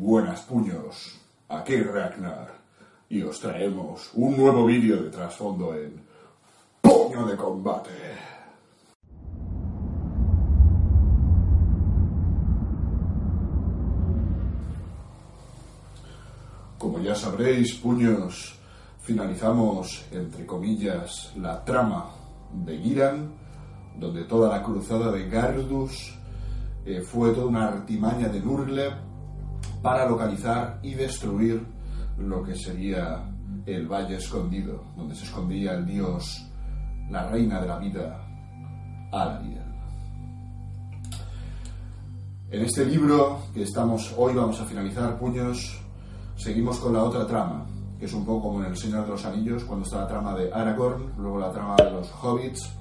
buenas puños, aquí Ragnar, y os traemos un nuevo vídeo de trasfondo en Puño de Combate. Como ya sabréis, puños, finalizamos, entre comillas, la trama de Giran, donde toda la cruzada de Gardus eh, fue toda una artimaña de Nurgle para localizar y destruir lo que sería el Valle Escondido, donde se escondía el dios, la reina de la vida, Alariel. En este libro que estamos hoy vamos a finalizar, puños, seguimos con la otra trama, que es un poco como en El Señor de los Anillos, cuando está la trama de Aragorn, luego la trama de los hobbits.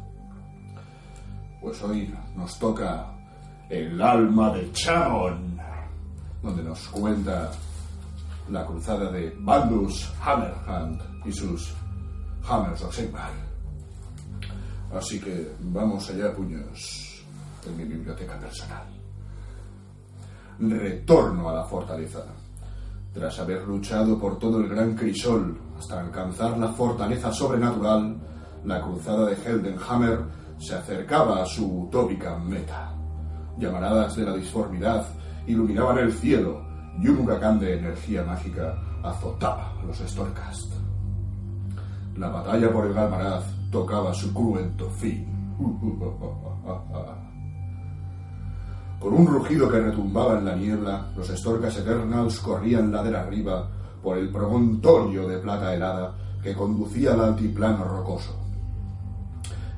Pues hoy nos toca el alma de Chamon, donde nos cuenta la cruzada de Bandus Hammerhand y sus Hammers of Sigmar. Así que vamos allá, puños, en mi biblioteca personal. Retorno a la fortaleza. Tras haber luchado por todo el gran crisol hasta alcanzar la fortaleza sobrenatural, la cruzada de Heldenhammer se acercaba a su utópica meta. Llamaradas de la disformidad iluminaban el cielo y un huracán de energía mágica azotaba a los Storkast. La batalla por el Galmaraz tocaba su cruento fin. Con un rugido que retumbaba en la niebla, los Storkas Eternals corrían ladera arriba por el promontorio de plata helada que conducía al altiplano rocoso.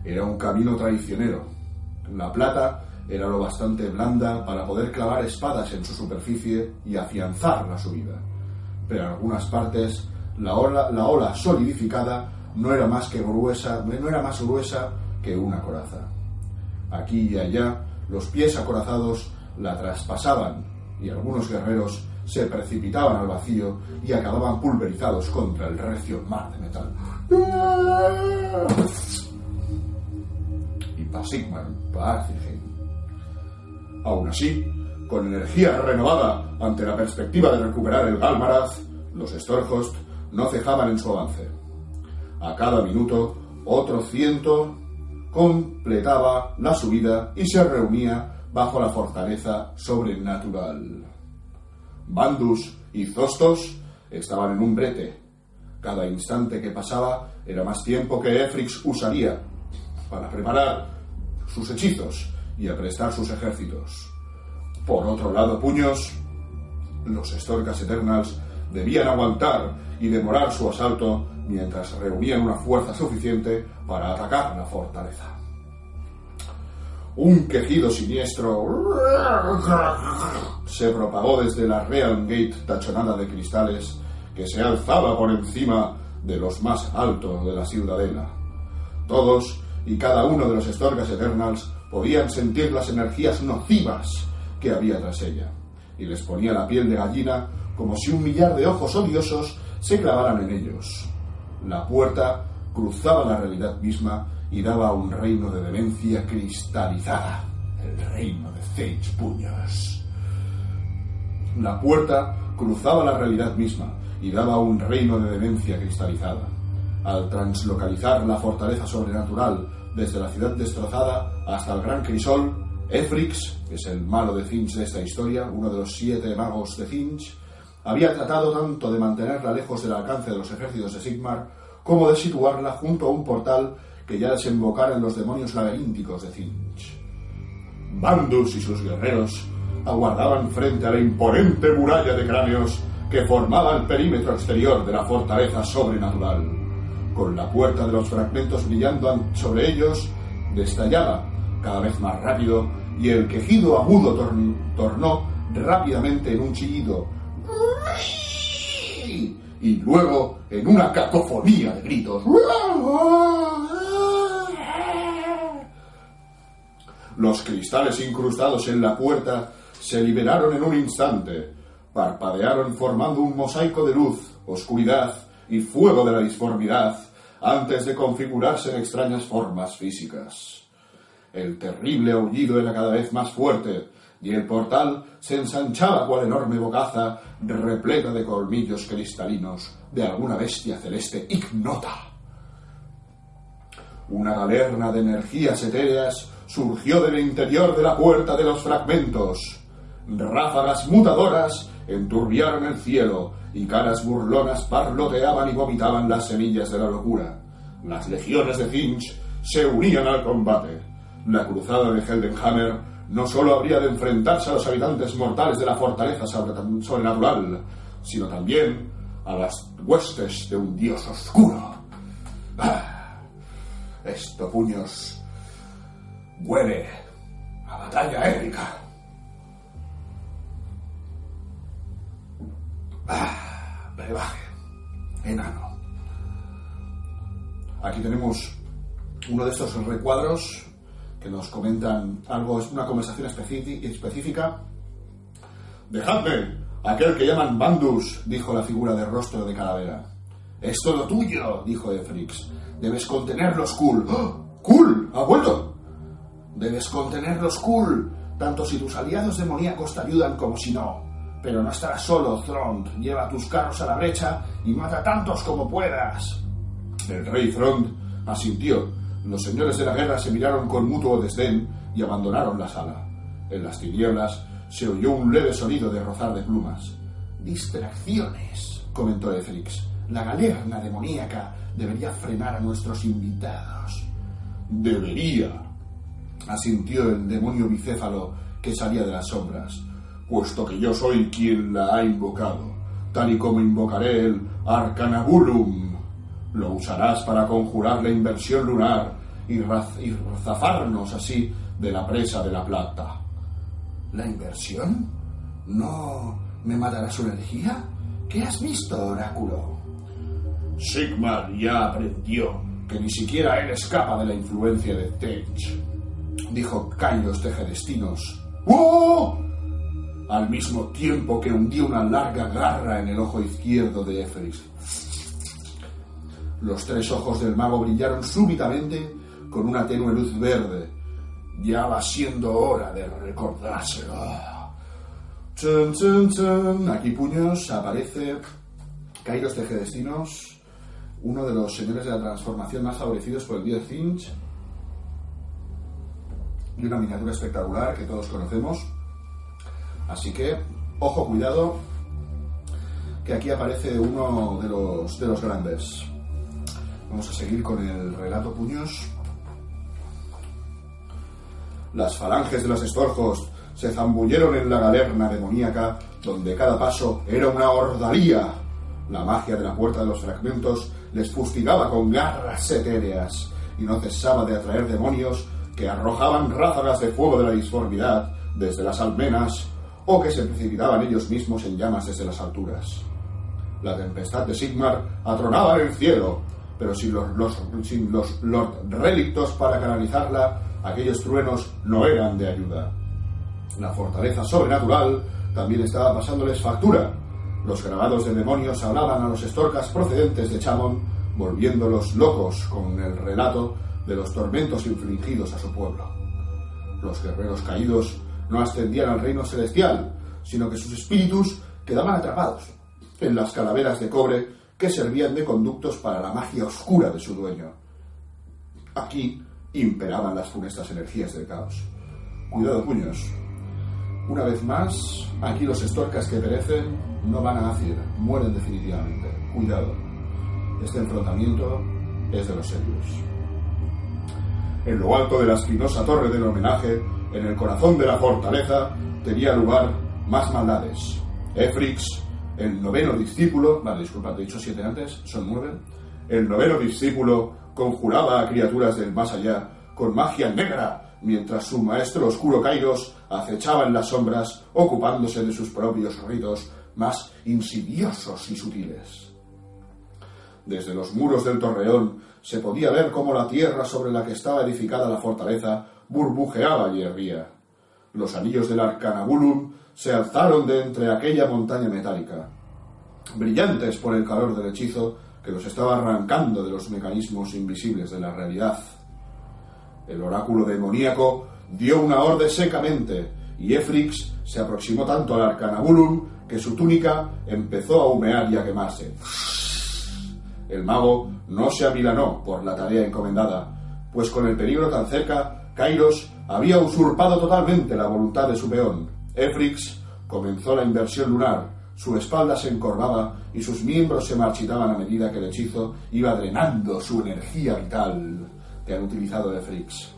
Era un camino traicionero. La plata era lo bastante blanda para poder clavar espadas en su superficie y afianzar la subida. Pero en algunas partes la ola, la ola solidificada no era más que gruesa, no era más gruesa que una coraza. Aquí y allá los pies acorazados la traspasaban y algunos guerreros se precipitaban al vacío y acababan pulverizados contra el recio mar de metal. Y Pasigman, Paarthingen. Aún así, con energía renovada ante la perspectiva de recuperar el Galmaraz, los Storhost no cejaban en su avance. A cada minuto, otro ciento completaba la subida y se reunía bajo la fortaleza sobrenatural. Bandus y Zostos estaban en un brete. Cada instante que pasaba era más tiempo que Efrix usaría para preparar sus hechizos y aprestar sus ejércitos. Por otro lado, puños, los Storkas Eternals debían aguantar y demorar su asalto mientras reunían una fuerza suficiente para atacar la fortaleza. Un quejido siniestro se propagó desde la Real Gate tachonada de cristales que se alzaba por encima de los más altos de la ciudadela. Todos y cada uno de los Storkas Eternals podían sentir las energías nocivas que había tras ella, y les ponía la piel de gallina como si un millar de ojos odiosos se clavaran en ellos. La puerta cruzaba la realidad misma y daba un reino de demencia cristalizada, el reino de Sage Puños. La puerta cruzaba la realidad misma y daba un reino de demencia cristalizada. Al translocalizar la fortaleza sobrenatural desde la ciudad destrozada hasta el gran crisol, Efrix, que es el malo de Finch de esta historia, uno de los siete magos de Finch, había tratado tanto de mantenerla lejos del alcance de los ejércitos de Sigmar como de situarla junto a un portal que ya desembocara en los demonios laberínticos de Finch. Bandus y sus guerreros aguardaban frente a la imponente muralla de cráneos que formaba el perímetro exterior de la fortaleza sobrenatural. Con la puerta de los fragmentos brillando sobre ellos, destallaba cada vez más rápido y el quejido agudo tornó rápidamente en un chillido. Y luego en una cacofonía de gritos. Los cristales incrustados en la puerta se liberaron en un instante, parpadearon formando un mosaico de luz, oscuridad y fuego de la disformidad antes de configurarse en extrañas formas físicas. El terrible aullido era cada vez más fuerte, y el portal se ensanchaba cual enorme bocaza repleta de colmillos cristalinos de alguna bestia celeste ignota. Una galerna de energías etéreas surgió del interior de la puerta de los fragmentos. Ráfagas mutadoras enturbiaron el cielo y caras burlonas parloteaban y vomitaban las semillas de la locura. Las legiones de Finch se unían al combate. La cruzada de Heldenhammer no solo habría de enfrentarse a los habitantes mortales de la fortaleza sobrenatural, sino también a las huestes de un dios oscuro. Ah, esto, puños, huele a batalla épica. Ah, brebaje, enano. Aquí tenemos uno de estos recuadros que nos comentan algo, es una conversación específica. Dejadme, aquel que llaman Bandus, dijo la figura de rostro de calavera. Es todo tuyo, dijo Efrix. Debes contenerlos, Cool. ¡Oh! ¡Cool! ¡Ha vuelto! Debes contenerlos, Cool, tanto si tus aliados demoníacos te ayudan como si no. Pero no estarás solo, Thrond. Lleva tus carros a la brecha y mata tantos como puedas. El rey Thrond asintió. Los señores de la guerra se miraron con mutuo desdén y abandonaron la sala. En las tinieblas se oyó un leve sonido de rozar de plumas. Distracciones, comentó Efrix. La galerna demoníaca debería frenar a nuestros invitados. Debería, asintió el demonio bicéfalo que salía de las sombras, puesto que yo soy quien la ha invocado, tal y como invocaré el Arcanabulum. Lo usarás para conjurar la inversión lunar y, y zafarnos así de la presa de la plata. ¿La inversión? ¿No me matará su energía? ¿Qué has visto, oráculo? Sigmar ya aprendió que ni siquiera él escapa de la influencia de Tench, dijo Kairos Tejedestinos. ¡Oh! Al mismo tiempo que hundió una larga garra en el ojo izquierdo de Éferis. Los tres ojos del mago brillaron súbitamente con una tenue luz verde. Ya va siendo hora de recordárselo. Chun, chun, chun. Aquí puños aparece Kairos Tejedestinos uno de los señores de la transformación más favorecidos por el dios Finch y una miniatura espectacular que todos conocemos. Así que, ojo, cuidado, que aquí aparece uno de los, de los grandes. Vamos a seguir con el relato puños. Las falanges de los estorjos se zambulleron en la galerna demoníaca, donde cada paso era una hordaría. La magia de la puerta de los fragmentos les fustigaba con garras etéreas y no cesaba de atraer demonios que arrojaban ráfagas de fuego de la disformidad desde las almenas o que se precipitaban ellos mismos en llamas desde las alturas. La tempestad de Sigmar atronaba en el cielo, pero sin los, Relictos para canalizarla, aquellos truenos no eran de ayuda. La fortaleza sobrenatural también estaba pasándoles factura, los grabados de demonios hablaban a los estorcas procedentes de Chamon, volviéndolos locos con el relato de los tormentos infligidos a su pueblo. Los guerreros caídos no ascendían al reino celestial, sino que sus espíritus quedaban atrapados en las calaveras de cobre que servían de conductos para la magia oscura de su dueño. Aquí imperaban las funestas energías del caos. Cuidado, puños. Una vez más, aquí los estorcas que perecen no van a nacer, mueren definitivamente. Cuidado, este enfrentamiento es de los serios. En lo alto de la espinosa torre del homenaje, en el corazón de la fortaleza, tenía lugar más maldades. Efrix, el noveno discípulo, vale, disculpa, te he dicho siete antes, son nueve. El noveno discípulo conjuraba a criaturas del más allá con magia negra, mientras su maestro oscuro Kairos acechaba en las sombras, ocupándose de sus propios ritos más insidiosos y sutiles. Desde los muros del torreón se podía ver cómo la tierra sobre la que estaba edificada la fortaleza burbujeaba y hervía. Los anillos del Arcanabulum se alzaron de entre aquella montaña metálica, brillantes por el calor del hechizo que los estaba arrancando de los mecanismos invisibles de la realidad. El oráculo demoníaco dio una orden secamente y Efrix se aproximó tanto al Arcanabulum que su túnica empezó a humear y a quemarse. El mago no se amilanó por la tarea encomendada, pues con el peligro tan cerca, Kairos había usurpado totalmente la voluntad de su peón. Efrix comenzó la inversión lunar, su espalda se encorvaba y sus miembros se marchitaban a medida que el hechizo iba drenando su energía vital que han utilizado Efrix.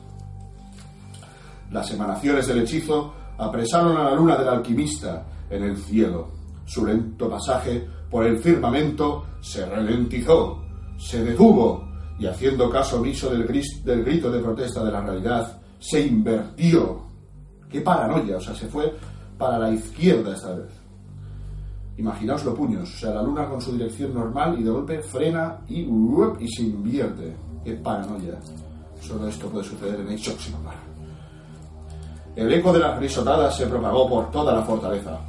Las emanaciones del hechizo apresaron a la luna del alquimista en el cielo. Su lento pasaje por el firmamento se ralentizó, se detuvo y haciendo caso omiso del, grito de protesta de la realidad, se invertió. ¡Qué paranoia! O sea, se fue para la izquierda esta vez. Imaginaos los puños, o sea, la luna con su dirección normal y de golpe frena y, y se invierte. ¡Qué paranoia! Solo esto puede suceder en Age el eco de las risotadas se propagó por toda la fortaleza.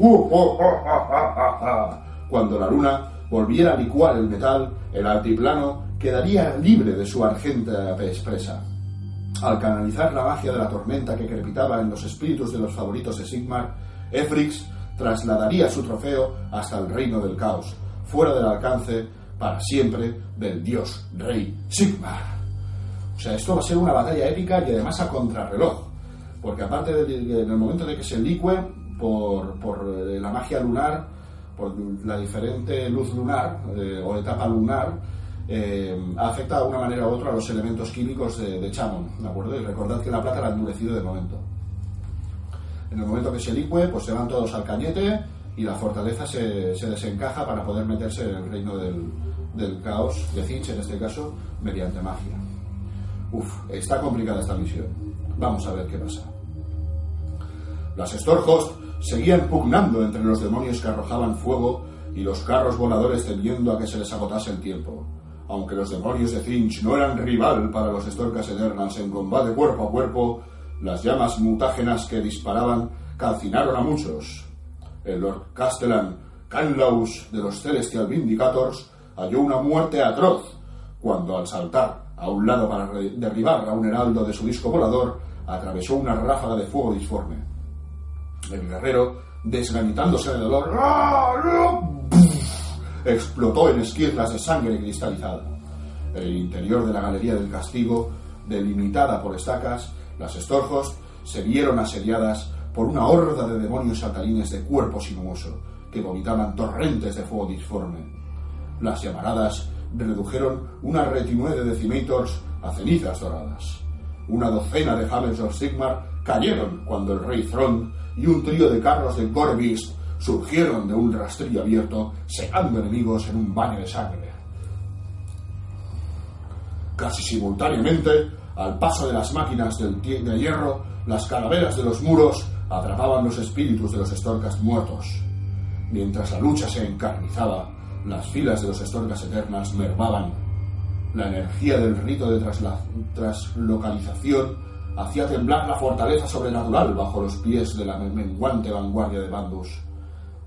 Cuando la luna volviera a licuar el metal, el altiplano quedaría libre de su argenta expresa. Al canalizar la magia de la tormenta que crepitaba en los espíritus de los favoritos de Sigmar, Efrix trasladaría su trofeo hasta el reino del caos, fuera del alcance para siempre del dios rey Sigmar. O sea, esto va a ser una batalla épica y además a contrarreloj porque aparte de, en el momento de que se licue por, eh, la magia lunar, por la diferente luz lunar eh, o etapa lunar, eh, afecta de una manera u otra a los elementos químicos de, de Chamon, ¿de acuerdo? Y recordad que la plata la ha endurecido de momento. En el momento que se licue, pues se van todos al cañete y la fortaleza se, desencaja para poder meterse en el reino del, caos, de Finch en este caso, mediante magia. Uf, está complicada esta misión. Vamos a ver qué pasa. Las Storhost seguían pugnando entre los demonios que arrojaban fuego y los carros voladores temiendo a que se les agotase el tiempo. Aunque los demonios de Finch no eran rival para los Storkas Eternals en combate cuerpo a cuerpo, las llamas mutágenas que disparaban calcinaron a muchos. El Lord Castellan Canlaus de los Celestial Vindicators halló una muerte atroz cuando al saltar a un lado para derribar a un heraldo de su disco volador atravesó una ráfaga de fuego disforme. El guerrero, desganitándose de dolor, explotó en esquirlas de sangre cristalizada. El interior de la galería del castigo, delimitada por estacas, las estorjos se vieron asediadas por una horda de demonios satalines de cuerpo sinuoso que vomitaban torrentes de fuego disforme. Las llamaradas redujeron una retinue de decimators a cenizas doradas. Una docena de Hamels of Sigmar cayeron cuando el rey Thron y un trío de carros de Gorbis surgieron de un rastrillo abierto, secando enemigos en un baño de sangre. Casi simultáneamente, al paso de las máquinas del de hierro, las calaveras de los muros atrapaban los espíritus de los estorcas muertos. Mientras la lucha se encarnizaba, las filas de los estorcas eternas mermaban. La energía del rito de traslocalización hacía temblar la fortaleza sobrenatural bajo los pies de la menguante vanguardia de Bandus.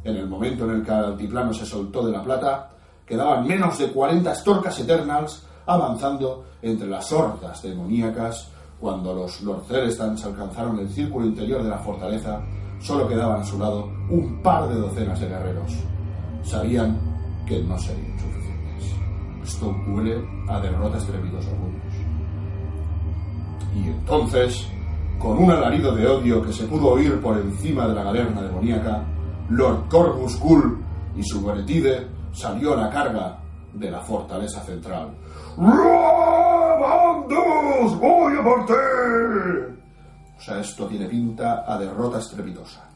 En el momento en el que el altiplano se soltó de la plata, quedaban menos de 40 estorcas eternals avanzando entre las hordas demoníacas. Cuando los Lord Celestans alcanzaron el círculo interior de la fortaleza, solo quedaban a su lado un par de docenas de guerreros. Sabían que no serían suficientes. Esto huele a derrotas estrepitosa y entonces, con un alarido de odio que se pudo oír por encima de la galerna demoníaca, Lord Corvus Kull y su Beretide salió a la carga de la fortaleza central. ¡Bandos! ¡Voy a partir! O sea, esto tiene pinta a derrota estrepitosa.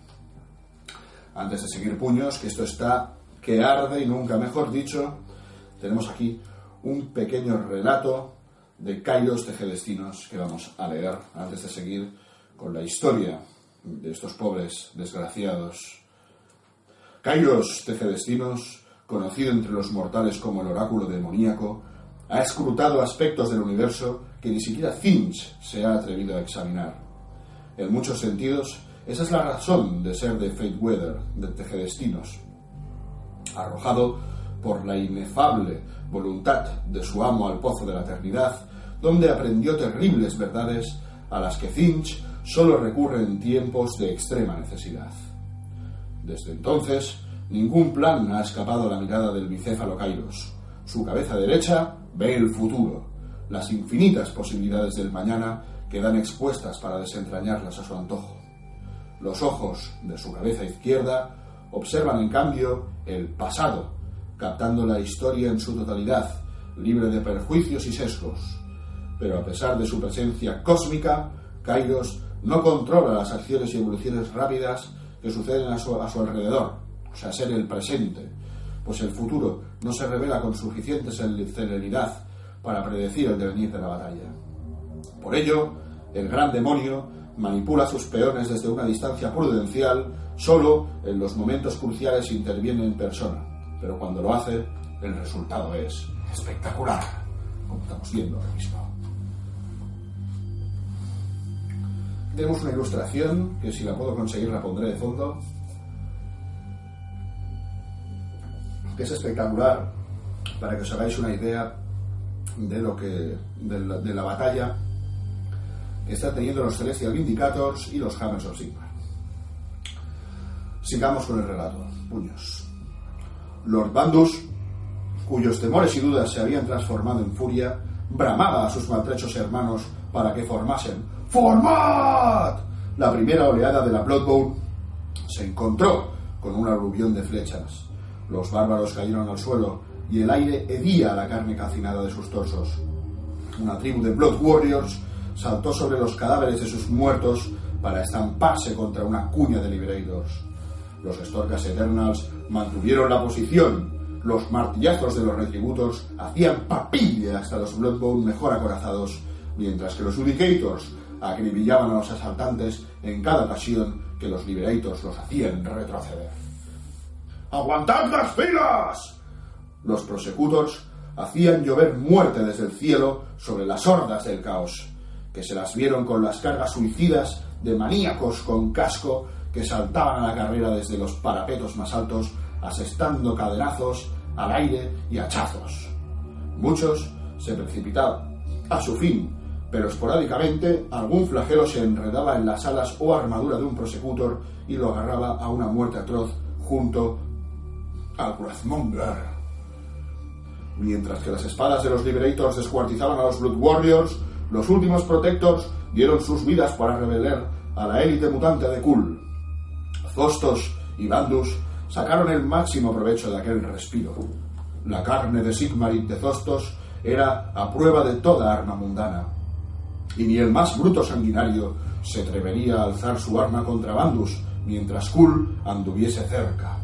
Antes de seguir puños, que esto está que arde y nunca mejor dicho, tenemos aquí un pequeño relato de Kairos Tejedestinos que vamos a leer antes de seguir con la historia de estos pobres desgraciados. Kairos Tejedestinos, conocido entre los mortales como el oráculo demoníaco, ha escrutado aspectos del universo que ni siquiera Finch se ha atrevido a examinar. En muchos sentidos, esa es la razón de ser de Fate Weather, de Tejedestinos. Arrojado por la inefable voluntad de su amo al pozo de la eternidad, donde aprendió terribles verdades a las que Finch solo recurre en tiempos de extrema necesidad. Desde entonces, ningún plan ha escapado a la mirada del bicéfalo Kairos. Su cabeza derecha ve el futuro, las infinitas posibilidades del mañana quedan expuestas para desentrañarlas a su antojo. Los ojos de su cabeza izquierda observan en cambio el pasado, captando la historia en su totalidad, libre de perjuicios y sesgos. Pero a pesar de su presencia cósmica, Kairos no controla las acciones y evoluciones rápidas que suceden a su, alrededor, o sea, ser el presente, pues el futuro no se revela con suficiente celeridad para predecir el devenir de la batalla. Por ello, el gran demonio manipula sus peones desde una distancia prudencial, solo en los momentos cruciales interviene en persona, pero cuando lo hace, el resultado es espectacular, como estamos viendo ahora mismo. Tenemos una ilustración que si la puedo conseguir la pondré de fondo, que es espectacular para que os hagáis una idea de lo que de la, de la batalla que están teniendo los Celestial Vindicators y los Hammers of Sigmar. Sigamos con el relato. Puños. Lord Bandus, cuyos temores y dudas se habían transformado en furia, bramaba a sus maltrechos hermanos para que formasen ¡Formad! La primera oleada de la Blood Bowl se encontró con un aluvión de flechas. Los bárbaros cayeron al suelo y el aire hedía la carne calcinada de sus torsos. Una tribu de Blood Warriors saltó sobre los cadáveres de sus muertos para estamparse contra una cuña de Liberators. Los Storkas Eternals mantuvieron la posición. Los martillazos de los Retributors hacían papilla hasta los Bloodbone mejor acorazados, mientras que los Judicators acribillaban a los asaltantes en cada ocasión que los Liberators los hacían retroceder. ¡Aguantad las filas! Los Prosecutors hacían llover muerte desde el cielo sobre las hordas del caos, que se las vieron con las cargas suicidas de maníacos con casco que saltaban a la carrera desde los parapetos más altos, asestando cadenazos al aire y hachazos. Muchos se precipitaban a su fin, pero esporádicamente algún flagelo se enredaba en las alas o armadura de un prosecutor y lo agarraba a una muerte atroz junto al Wrathmonger. Mientras que las espadas de los Liberators descuartizaban a los Blood Warriors, los últimos Protectors dieron sus vidas para rebelar a la élite mutante de Kul. Zostos y Bandus sacaron el máximo provecho de aquel respiro. La carne de Sigmarit de Zostos era a prueba de toda arma mundana, y ni el más bruto sanguinario se atrevería a alzar su arma contra Bandus mientras Kul anduviese cerca.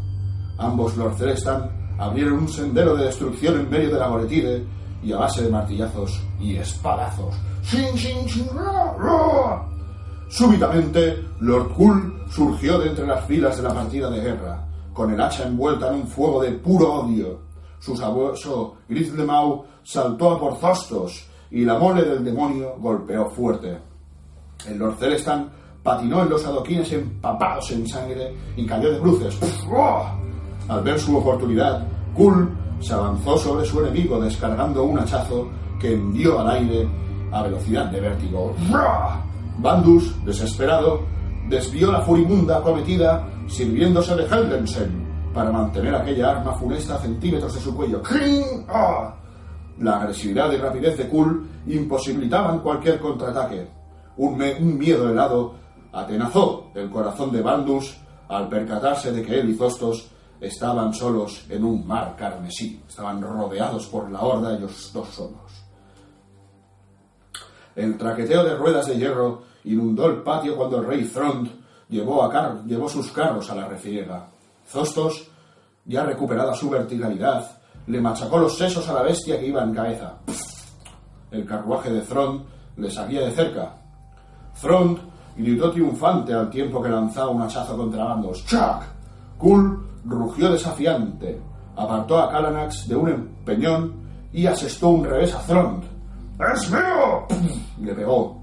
Ambos Lord Celestan abrieron un sendero de destrucción en medio de la Goretide y a base de martillazos y espadazos. ¡Shin, shin, shin, ra! Súbitamente, Lord Kul surgió de entre las filas de la partida de guerra, con el hacha envuelta en un fuego de puro odio. Su sabueso Grislemau saltó a por Zostos y la mole del demonio golpeó fuerte. El Lord Celestan patinó en los adoquines empapados en sangre y cayó de bruces. Al ver su oportunidad, Kul se avanzó sobre su enemigo descargando un hachazo que envió al aire a velocidad de vértigo. Bandus, desesperado, desvió la furibunda acometida sirviéndose de Heldensen para mantener aquella arma funesta a centímetros de su cuello. ¡Ah! La agresividad y rapidez de Kul imposibilitaban cualquier contraataque. Un, miedo helado atenazó el corazón de Bandus al percatarse de que él y Zostos estaban solos en un mar carmesí. Estaban rodeados por la horda ellos dos solos. El traqueteo de ruedas de hierro inundó el patio cuando el rey Thrond llevó, llevó sus carros a la refriega. Zostos, ya recuperada su verticalidad, le machacó los sesos a la bestia que iba en cabeza. El carruaje de Thrond le salía de cerca. Thrond gritó triunfante al tiempo que lanzaba un hachazo contra bandos. ¡Chuck! Kul rugió desafiante, apartó a Kalanax de un empeñón y asestó un revés a Thrond. ¡Es mío! Le pegó.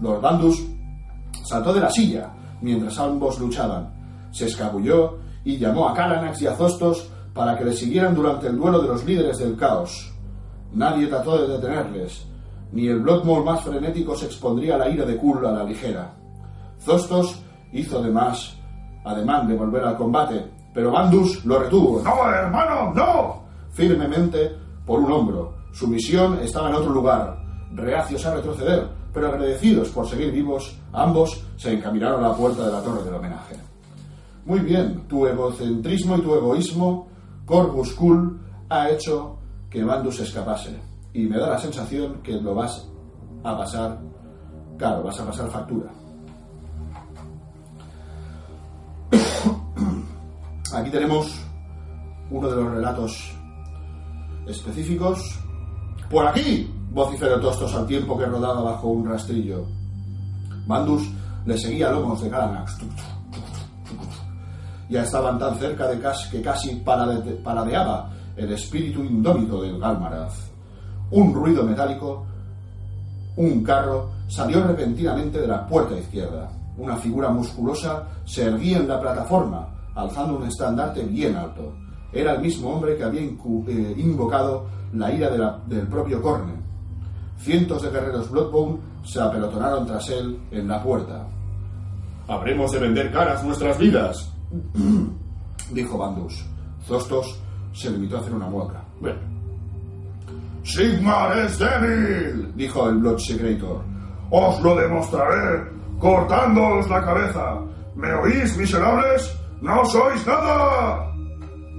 Lord Bandus saltó de la silla mientras ambos luchaban. Se escabulló y llamó a Kalanax y a Zostos para que le siguieran durante el duelo de los líderes del caos. Nadie trató de detenerles, ni el Bloodmore más frenético se expondría a la ira de Kul a la ligera. Zostos hizo además ademán de volver al combate, pero Bandus lo retuvo. ¡No, hermano, no! Firmemente por un hombro. Su misión estaba en otro lugar. Reacios a retroceder, pero agradecidos por seguir vivos, ambos se encaminaron a la puerta de la torre del homenaje. Muy bien, tu egocentrismo y tu egoísmo, Corvus Cool, ha hecho que Bandus escapase. Y me da la sensación que lo vas a pasar, claro, vas a pasar factura. Aquí tenemos uno de los relatos específicos. Por aquí, vociferó Tostos al tiempo que rodaba bajo un rastrillo. Bandus le seguía lomos de Galanax. Ya estaban tan cerca de que casi paradeaba el espíritu indómito del Galmaraz. Un ruido metálico, un carro, salió repentinamente de la puerta izquierda. Una figura musculosa se erguía en la plataforma, alzando un estandarte bien alto. Era el mismo hombre que había eh, invocado la ira del propio Corne. Cientos de guerreros Bloodbone se apelotonaron tras él en la puerta. Habremos de vender caras nuestras vidas, dijo Bandus. Zostos se limitó a hacer una mueca. Sigmar es débil, dijo el Blood Secretor. Os lo demostraré cortándoos la cabeza. ¿Me oís, miserables? ¡No sois nada!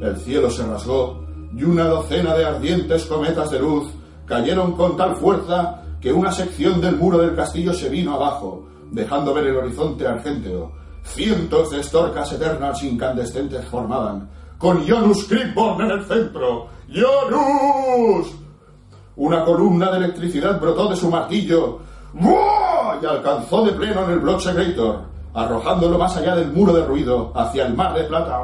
El cielo se rasgó y una docena de ardientes cometas de luz cayeron con tal fuerza que una sección del muro del castillo se vino abajo, dejando ver el horizonte argenteo. Cientos de estorcas eternas incandescentes formaban, con Jonus Kripborn en el centro. ¡Jonus! Una columna de electricidad brotó de su martillo y alcanzó de pleno en el Blood Secretor, arrojándolo más allá del muro de ruido, hacia el mar de plata.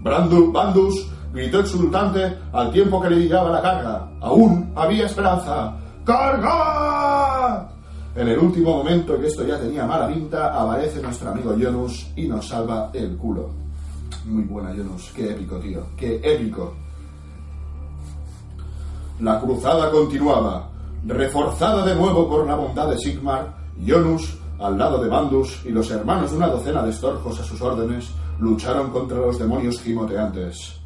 Brandu, Bandus gritó exultante al tiempo que le llegaba la carga. Aún había esperanza. ¡Carga! En el último momento en que esto ya tenía mala pinta, aparece nuestro amigo Jonus y nos salva el culo. Muy buena, Jonus. Qué épico, tío. Qué épico. La cruzada continuaba. Reforzada de nuevo por la bondad de Sigmar, Jonus, al lado de Bandus y los hermanos de una docena de estorjos a sus órdenes, lucharon contra los demonios gimoteantes.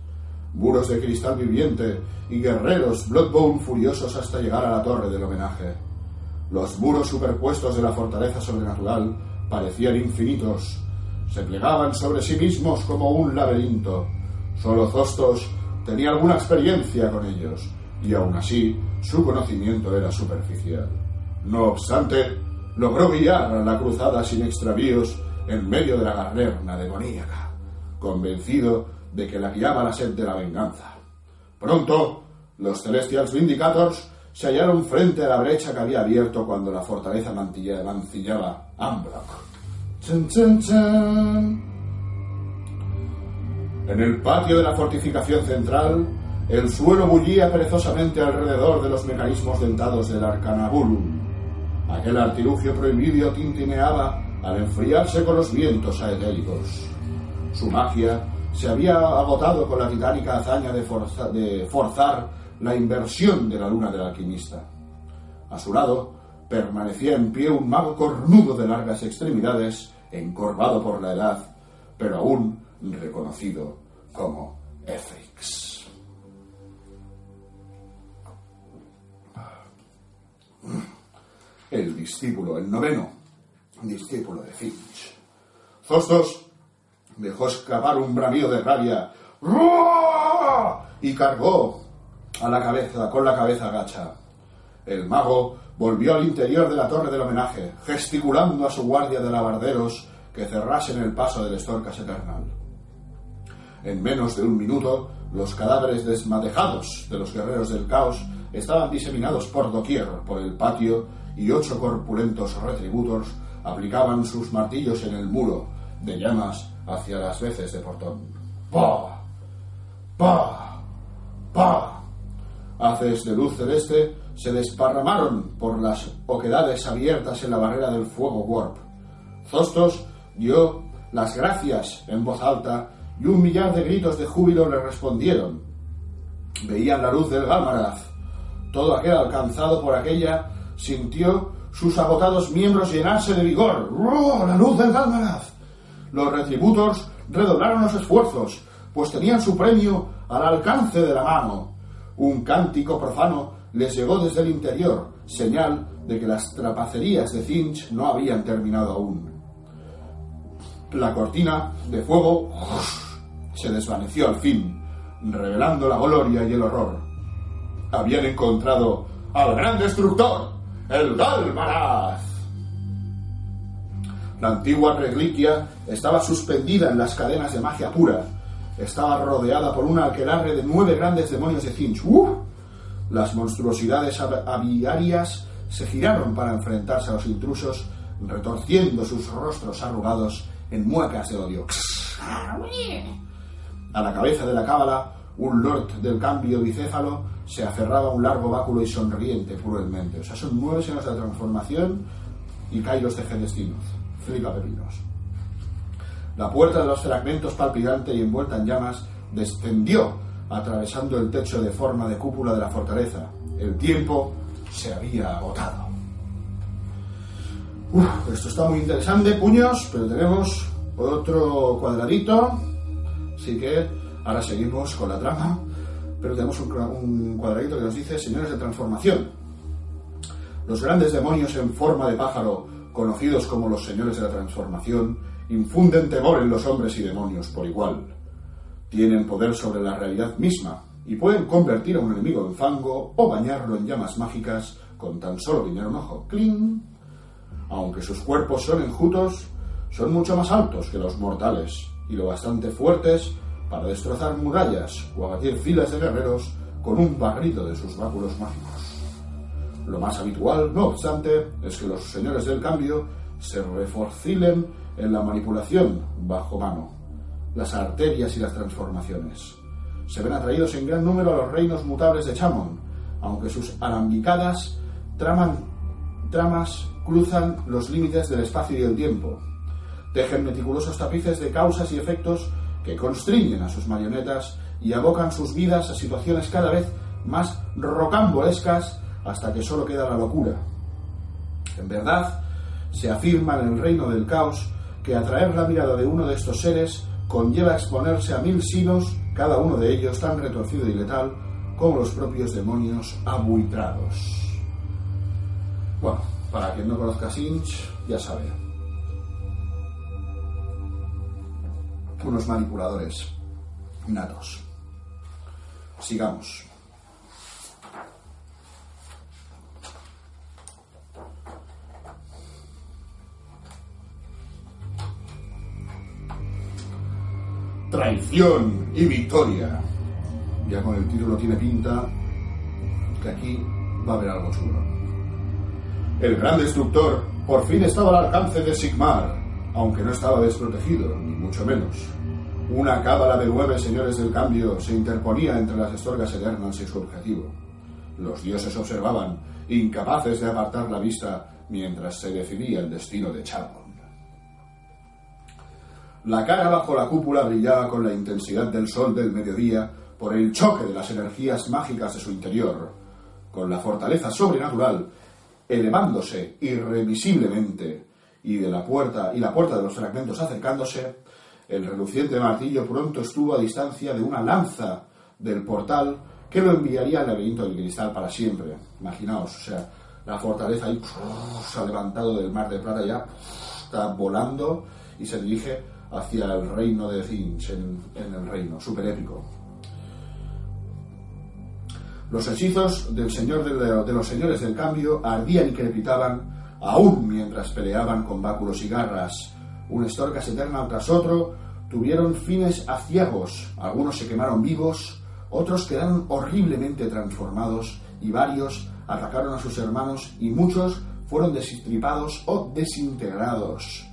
Muros de cristal viviente y guerreros Bloodbone furiosos hasta llegar a la torre del homenaje. Los muros superpuestos de la fortaleza sobrenatural parecían infinitos. Se plegaban sobre sí mismos como un laberinto. Solo Zostos tenía alguna experiencia con ellos, y aún así su conocimiento era superficial. No obstante, logró guiar a la cruzada sin extravíos en medio de la garnerna demoníaca, convencido de que la guiaba la sed de la venganza. Pronto, los Celestials Vindicators se hallaron frente a la brecha que había abierto cuando la fortaleza mancillaba Ambrock. En el patio de la fortificación central, el suelo bullía perezosamente alrededor de los mecanismos dentados del Arcanabulum. Aquel artilugio prohibido tintineaba al enfriarse con los vientos aetéricos. Su magia se había agotado con la titánica hazaña de forzar la inversión de la luna del alquimista. A su lado permanecía en pie un mago cornudo de largas extremidades, encorvado por la edad, pero aún reconocido como Efrix. El discípulo, el noveno discípulo de Finch. Zostos dejó escapar un bramido de rabia y cargó a la cabeza, con la cabeza agacha. El mago volvió al interior de la torre del homenaje, gesticulando a su guardia de lavarderos que cerrasen el paso del Estorcas Eternal. En menos de un minuto, los cadáveres desmadejados de los guerreros del caos estaban diseminados por doquier por el patio y ocho corpulentos retributors aplicaban sus martillos en el muro de llamas hacia las veces de portón. ¡Pa! ¡Pa! ¡Pa! Haces de luz celeste se desparramaron por las oquedades abiertas en la barrera del fuego warp. Zostos dio las gracias en voz alta y un millar de gritos de júbilo le respondieron. Veían la luz del Galmaraz. Todo aquel alcanzado por aquella sintió sus agotados miembros llenarse de vigor. ¡Oh, la luz del Galmaraz! Los retributors redoblaron los esfuerzos, pues tenían su premio al alcance de la mano. Un cántico profano les llegó desde el interior, señal de que las trapacerías de Finch no habían terminado aún. La cortina de fuego se desvaneció al fin, revelando la gloria y el horror. Habían encontrado al gran destructor, el Galmaraz. La antigua reliquia estaba suspendida en las cadenas de magia pura. Estaba rodeada por una aquelarre de nueve grandes demonios de Finch. ¡Uh! Las monstruosidades aviarias se giraron para enfrentarse a los intrusos, retorciendo sus rostros arrugados en muecas de odio. A la cabeza de la cábala, un lord del cambio bicéfalo se aferraba a un largo báculo y sonriente cruelmente. O sea, son nueve señores de transformación y Kairos de Gedestinos. Flipa pepinos. La puerta de los fragmentos palpitante y envuelta en llamas descendió, atravesando el techo de forma de cúpula de la fortaleza. El tiempo se había agotado. esto está muy interesante, puños, pero tenemos otro cuadradito. Así que ahora seguimos con la trama. Pero tenemos un, un cuadradito que nos dice señores de transformación. Los grandes demonios en forma de pájaro, conocidos como los señores de la transformación, infunden temor en los hombres y demonios por igual. Tienen poder sobre la realidad misma y pueden convertir a un enemigo en fango o bañarlo en llamas mágicas con tan solo guiñar un ojo. ¡Cling! Aunque sus cuerpos son enjutos, son mucho más altos que los mortales y lo bastante fuertes para destrozar murallas o abatir filas de guerreros con un barrido de sus báculos mágicos. Lo más habitual, no obstante, es que los señores del cambio se reforcilen en la manipulación bajo mano, las arterias y las transformaciones. Se ven atraídos en gran número a los reinos mutables de Chamon, aunque sus alambicadas traman, tramas cruzan los límites del espacio y el tiempo. Tejen meticulosos tapices de causas y efectos que constriñen a sus marionetas y abocan sus vidas a situaciones cada vez más rocambolescas hasta que solo queda la locura. En verdad, se afirma en el reino del caos que atraer la mirada de uno de estos seres conlleva exponerse a mil sinos, cada uno de ellos tan retorcido y letal como los propios demonios abuitrados. Bueno, para quien no conozca Sinch, ya sabe. Unos manipuladores natos. Sigamos. Traición y victoria. Ya con el título tiene pinta que aquí va a haber algo chulo. El gran destructor por fin estaba al alcance de Sigmar, aunque no estaba desprotegido, ni mucho menos. Una cábala de nueve señores del cambio se interponía entre las estorgas eternas y su objetivo. Los dioses observaban, incapaces de apartar la vista mientras se decidía el destino de Chavo. La cara bajo la cúpula brillaba con la intensidad del sol del mediodía por el choque de las energías mágicas de su interior, con la fortaleza sobrenatural elevándose irrevisiblemente y de la puerta y la puerta de los fragmentos acercándose, el reluciente martillo pronto estuvo a distancia de una lanza del portal que lo enviaría al laberinto del cristal para siempre. Imaginaos, o sea, la fortaleza ahí se ha levantado del mar de plata ya, está volando y se dirige hacia el reino de Finch, en, el reino, super épico. Los hechizos del señor de, los señores del cambio ardían y crepitaban, aún mientras peleaban con báculos y garras. Un estorcas eterna tras otro tuvieron fines aciagos, algunos se quemaron vivos, otros quedaron horriblemente transformados y varios atacaron a sus hermanos y muchos fueron destripados o desintegrados.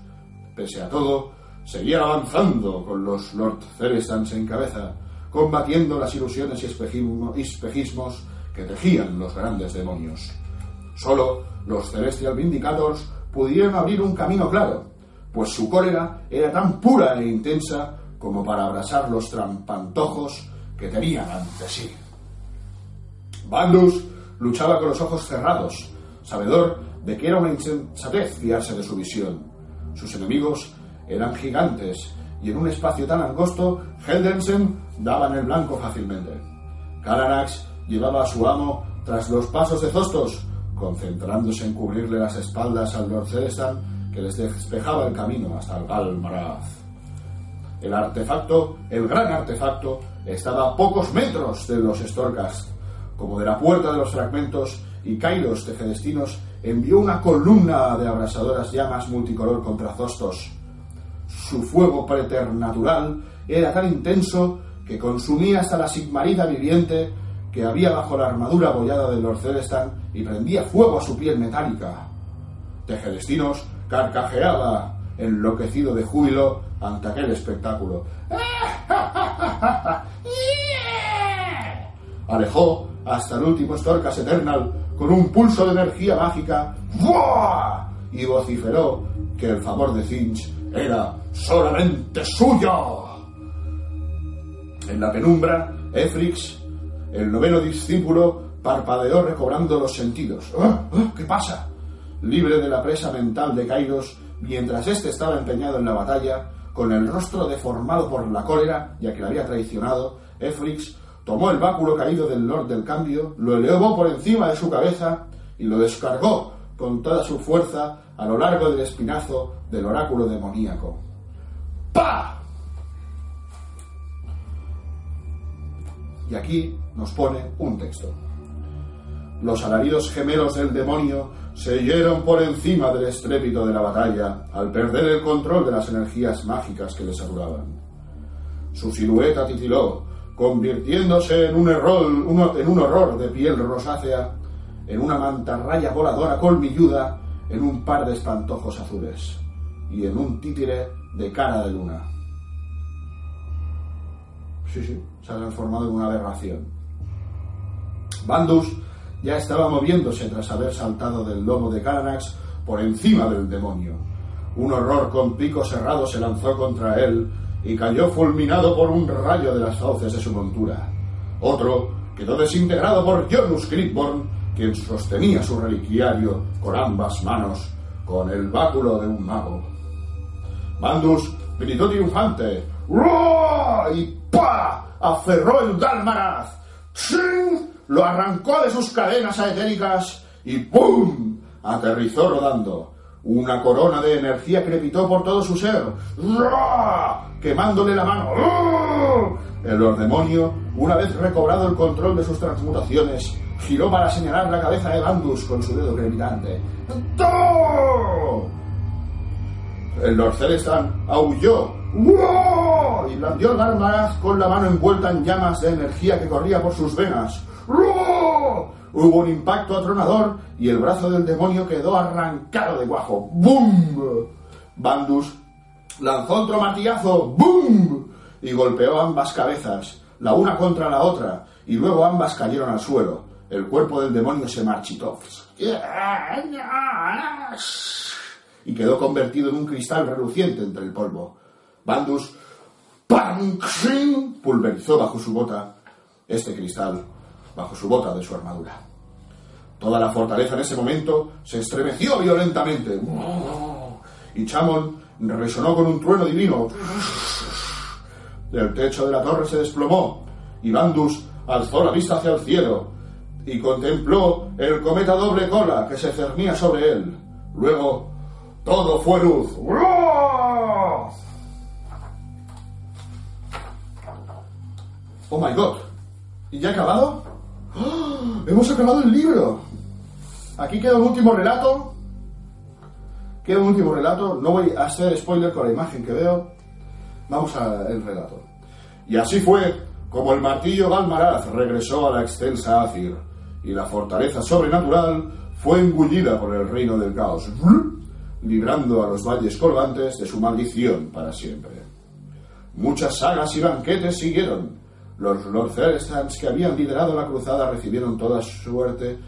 Pese a todo, seguían avanzando con los Lord Celestans en cabeza, combatiendo las ilusiones y espejismos que tejían los grandes demonios. Solo los Celestial Vindicators pudieron abrir un camino claro, pues su cólera era tan pura e intensa como para abrazar los trampantojos que tenían ante sí. Bandus luchaba con los ojos cerrados, sabedor de que era una insensatez fiarse de su visión. Sus enemigos eran gigantes y en un espacio tan angosto, Heldensen daba en el blanco fácilmente. Kalanax llevaba a su amo tras los pasos de Zostos, concentrándose en cubrirle las espaldas al Lord Celestan que les despejaba el camino hasta el Galmaraz. El artefacto, el gran artefacto, estaba a pocos metros de los Storkas, como de la puerta de los fragmentos, y Kairos Tejedestinos envió una columna de abrasadoras llamas multicolor contra Zostos. Su fuego preternatural era tan intenso que consumía hasta la sigmarida viviente que había bajo la armadura abollada del Lord Celestan y prendía fuego a su piel metálica. Tejedestinos carcajeaba, enloquecido de júbilo ante aquel espectáculo. Alejó hasta el último Storkas Eternal con un pulso de energía mágica y vociferó que el favor de Finch era solamente suyo. En la penumbra, Efrix, el noveno discípulo, parpadeó recobrando los sentidos. ¿Ah? ¿Qué pasa? Libre de la presa mental de Kairos, mientras éste estaba empeñado en la batalla, con el rostro deformado por la cólera, ya que le había traicionado, Efrix tomó el báculo caído del Lord del Cambio, lo elevó por encima de su cabeza y lo descargó con toda su fuerza a lo largo del espinazo del oráculo demoníaco. ¡Pa! Y aquí nos pone un texto. Los alaridos gemelos del demonio se oyeron por encima del estrépito de la batalla al perder el control de las energías mágicas que le saturaban. Su silueta titiló, convirtiéndose en un, error, en un horror de piel rosácea, en una mantarraya voladora colmilluda, en un par de espantojos azules y en un títere de cara de luna. Sí, sí, se ha transformado en una aberración. Bandus ya estaba moviéndose tras haber saltado del lomo de Caranax por encima del demonio. Un horror con pico cerrado se lanzó contra él y cayó fulminado por un rayo de las fauces de su montura. Otro quedó desintegrado por Jonus Clipborn, quien sostenía su reliquiario con ambas manos, con el báculo de un mago. Bandus gritó triunfante y ¡pa! aferró el Dalmaraz. ¡Ching! lo arrancó de sus cadenas aetéricas y ¡pum! aterrizó rodando. Una corona de energía crepitó por todo su ser, quemándole la mano. El Lord Demonio, una vez recobrado el control de sus transmutaciones, giró para señalar la cabeza de Bandus con su dedo crepitante. El Lord aulló y blandió el arma con la mano envuelta en llamas de energía que corría por sus venas. Hubo un impacto atronador y el brazo del demonio quedó arrancado de guajo. ¡Bum! Bandus lanzó otro martillazo. ¡Bum! Y golpeó ambas cabezas, la una contra la otra, y luego ambas cayeron al suelo. El cuerpo del demonio se marchitó. Y quedó convertido en un cristal reluciente entre el polvo. Bandus pulverizó bajo su bota este cristal bajo su bota de su armadura. Toda la fortaleza en ese momento se estremeció violentamente. Y Chamon resonó con un trueno divino. El techo de la torre se desplomó y Bandus alzó la vista hacia el cielo y contempló el cometa doble cola que se cernía sobre él. Luego, todo fue luz. Oh my god. ¿Y ya ha acabado? ¡Ah! ¡Hemos acabado el libro! Aquí queda un último relato. Queda un último relato. No voy a hacer spoiler con la imagen que veo. Vamos al relato. Y así fue como el martillo Galmaraz regresó a la extensa Azir y la fortaleza sobrenatural fue engullida por el reino del caos, librando a los valles colgantes de su maldición para siempre. Muchas sagas y banquetes siguieron, los Lord Celestans que habían liderado la cruzada recibieron toda suerte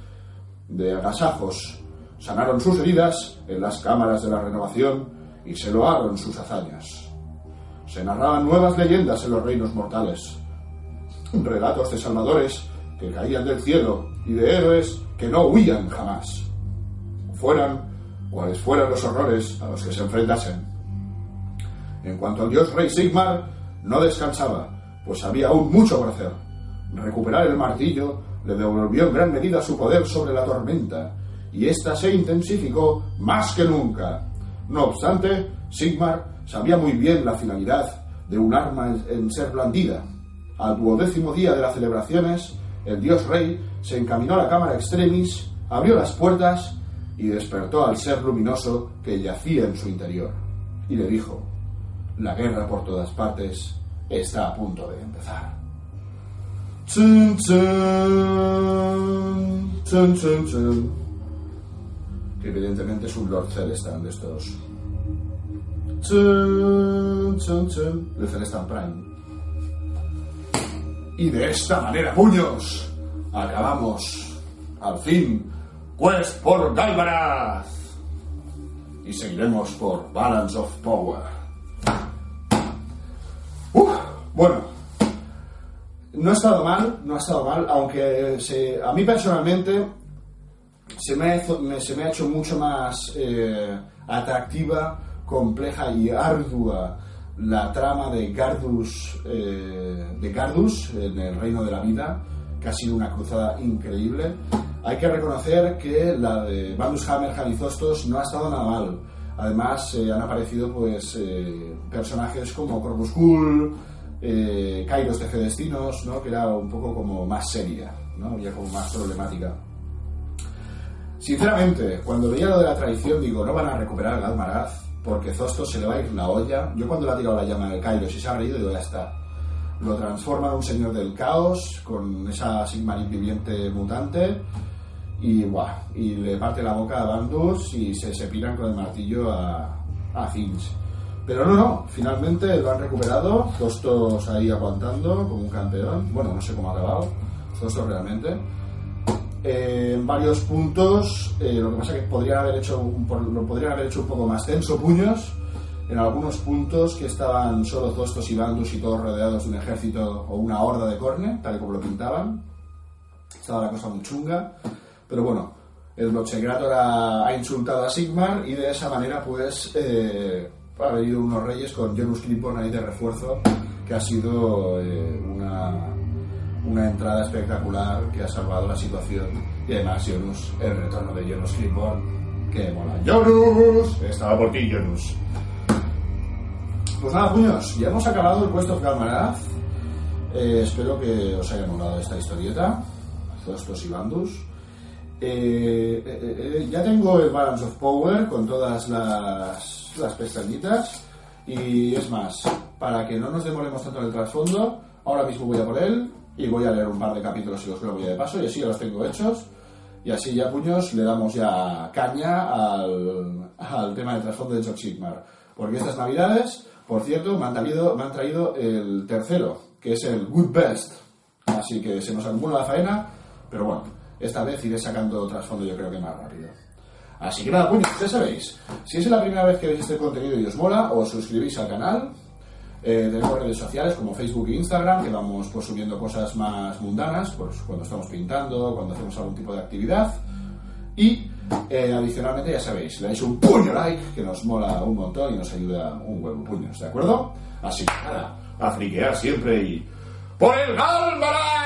de agasajos, sanaron sus heridas en las cámaras de la renovación y se loaron sus hazañas. Se narraban nuevas leyendas en los reinos mortales, relatos de salvadores que caían del cielo y de héroes que no huían jamás. fueran cuales fueran los horrores a los que se enfrentasen. En cuanto al dios rey Sigmar, no descansaba, pues había aún mucho por hacer. Recuperar el martillo le devolvió en gran medida su poder sobre la tormenta, y ésta se intensificó más que nunca. No obstante, Sigmar sabía muy bien la finalidad de un arma en ser blandida. Al duodécimo día de las celebraciones, el dios rey se encaminó a la cámara extremis, abrió las puertas y despertó al ser luminoso que yacía en su interior. Y le dijo, la guerra por todas partes está a punto de empezar. Chun, chun, chun. Que evidentemente es un Lord Celestan de estos. De Celestan Prime. Y de esta manera, puños, acabamos, al fin, Quest por Galvaraz. Y seguiremos por Balance of Power. Uf, bueno, no ha estado mal, no ha estado mal, aunque se- a mí personalmente se me, ha hecho- me- se me ha hecho mucho más eh, atractiva, compleja y ardua la trama de Gardus, eh, de Gardus en el Reino de la Vida, que ha sido una cruzada increíble. Hay que reconocer que la de Bandus Hammerhand y Zostos no ha estado nada mal. Además, eh, han aparecido pues eh, personajes como Corvus Cool, eh, Kairos de Destinos, ¿no? que era un poco como más seria, ¿no? había como más problemática. Sinceramente, cuando veía lo de la traición, digo, no van a recuperar el Almaraz, porque Zostos se le va a ir la olla. Yo cuando le ha tirado la llama al Kairos y se ha reído, digo, ya está. Lo transforma en un señor del caos, con esa Sigmarin viviente mutante, y, buah, y le parte la boca a Bandus y se, se piran con el martillo a, a Finch. Pero no, no, finalmente lo han recuperado, Zostos ahí aguantando como un campeón. Bueno, no sé cómo ha acabado, Zostos realmente. Eh, en varios puntos, eh, lo que pasa es que podrían haber hecho un, lo podrían haber hecho un poco más tenso puños. En algunos puntos que estaban solo Zostos y Bandus y todos rodeados de un ejército o una horda de corne, tal y como lo pintaban. Estaba la cosa muy chunga. Pero bueno, el Blochegrator ha, ha insultado a Sigmar y de esa manera, pues, eh, ha venido unos reyes con Janus Clipon ahí de refuerzo, que ha sido eh, una, entrada espectacular que ha salvado la situación. Y además, Janus, el retorno de Janus Clipon, que mola. ¡Janus! Estaba por ti, Janus. Pues nada, puños, ya hemos acabado el Quest of Galmaraz. Eh, espero que os haya molado esta historieta, Zostos y Bandus. Eh, eh, eh, ya tengo el Balance of Power con todas las, las pestañitas. Y es más, para que no nos demoremos tanto en el trasfondo, ahora mismo voy a por él y voy a leer un par de capítulos y los grabo ya de paso, y así ya los tengo hechos. Y así ya, puños, le damos ya caña al, al tema del trasfondo de Jock Sigmar. Porque estas navidades, por cierto, me han, traído, me han traído el tercero, que es el Good Best. Así que se nos acumula la faena, pero bueno, esta vez iré sacando trasfondo yo creo que más rápido. Así que nada, puños, ya sabéis, si es la primera vez que veis este contenido y os mola, os suscribís al canal. Eh, tenemos redes sociales como Facebook e Instagram, que vamos pues, subiendo cosas más mundanas, pues cuando estamos pintando, cuando hacemos algún tipo de actividad. Y eh, adicionalmente, ya sabéis, le dais un puño like, que nos mola un montón y nos ayuda un huevo puños, ¿de acuerdo? Así que nada, a friquear siempre y... ¡Por el Galmaraz!